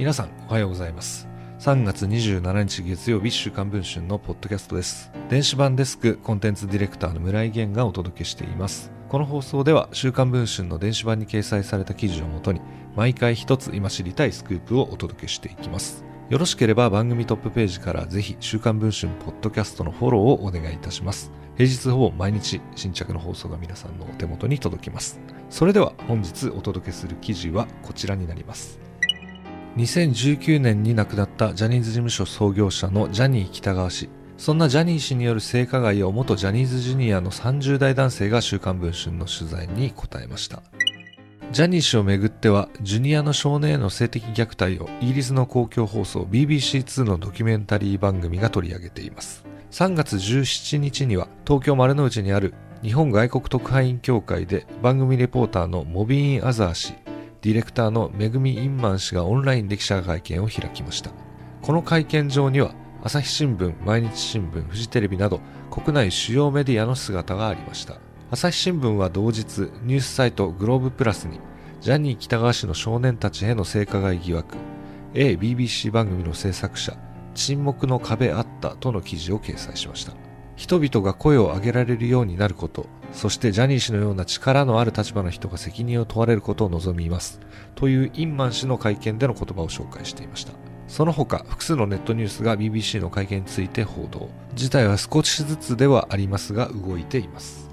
皆さんおはようございます。3月27日月曜日週刊文春のポッドキャストです。電子版デスクコンテンツディレクターの村井源がお届けしています。この放送では週刊文春の電子版に掲載された記事をもとに毎回一つ今知りたいスクープをお届けしていきます。よろしければ番組トップページからぜひ週刊文春ポッドキャストのフォローをお願いいたします。平日ほぼ毎日新着の放送が皆さんのお手元に届きます。それでは本日お届けする記事はこちらになります。2019年に亡くなったジャニーズ事務所創業者のジャニー喜多川氏。そんなジャニー氏による性加害を元ジャニーズジュニアの30代男性が週刊文春の取材に答えました。ジャニー氏をめぐってはジュニアの少年への性的虐待をイギリスの公共放送 BBC2 のドキュメンタリー番組が取り上げています。3月17日には東京丸の内にある日本外国特派員協会で番組レポーターのモビーン・アザー氏ディレクターのめぐみインマン氏がオンラインで記者会見を開きました。この会見場には朝日新聞毎日新聞フジテレビなど国内主要メディアの姿がありました。朝日新聞は同日ニュースサイトグローブプラスにジャニー喜多川氏の少年たちへの性加害疑惑 ABBC 番組の制作者沈黙の壁あったとの記事を掲載しました。人々が声を上げられるようになることそしてジャニー氏のような力のある立場の人が責任を問われることを望みますというインマン氏の会見での言葉を紹介していました。その他複数のネットニュースが BBC の会見について報道。事態は少しずつではありますが動いています。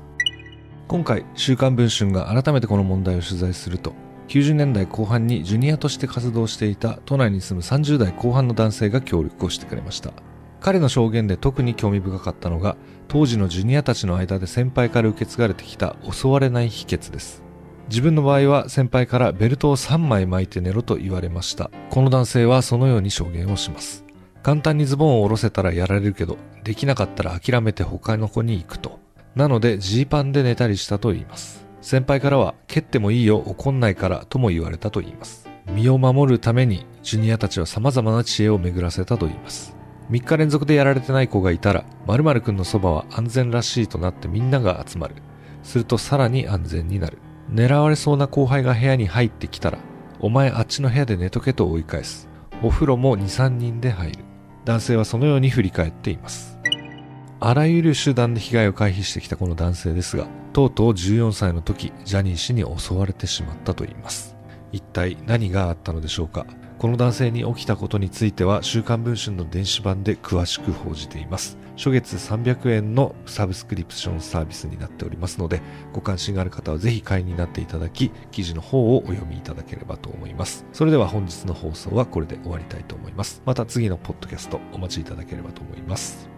今回週刊文春が改めてこの問題を取材すると90年代後半にジュニアとして活動していた都内に住む30代後半の男性が協力をしてくれました。彼の証言で特に興味深かったのが当時のジュニアたちの間で先輩から受け継がれてきた襲われない秘訣です。自分の場合は先輩からベルトを3枚巻いて寝ろと言われました。この男性はそのように証言をします。簡単にズボンを下ろせたらやられるけどできなかったら諦めて他の子に行くと。なのでジーパンで寝たりしたと言います。先輩からは蹴ってもいいよ怒んないからとも言われたと言います。身を守るためにジュニアたちは様々な知恵を巡らせたと言います。3日連続でやられてない子がいたら〇〇くんのそばは安全らしいとなってみんなが集まる。するとさらに安全になる。狙われそうな後輩が部屋に入ってきたらお前あっちの部屋で寝とけと追い返す。お風呂も23人で入る。男性はそのように振り返っています。あらゆる手段で被害を回避してきたこの男性ですがとうとう14歳の時ジャニー氏に襲われてしまったといいます。一体何があったのでしょうか？この男性に起きたことについては週刊文春の電子版で詳しく報じています。初月300円のサブスクリプションサービスになっておりますのでご関心がある方はぜひ会員になっていただき記事の方をお読みいただければと思います。それでは本日の放送はこれで終わりたいと思います。また次のポッドキャストお待ちいただければと思います。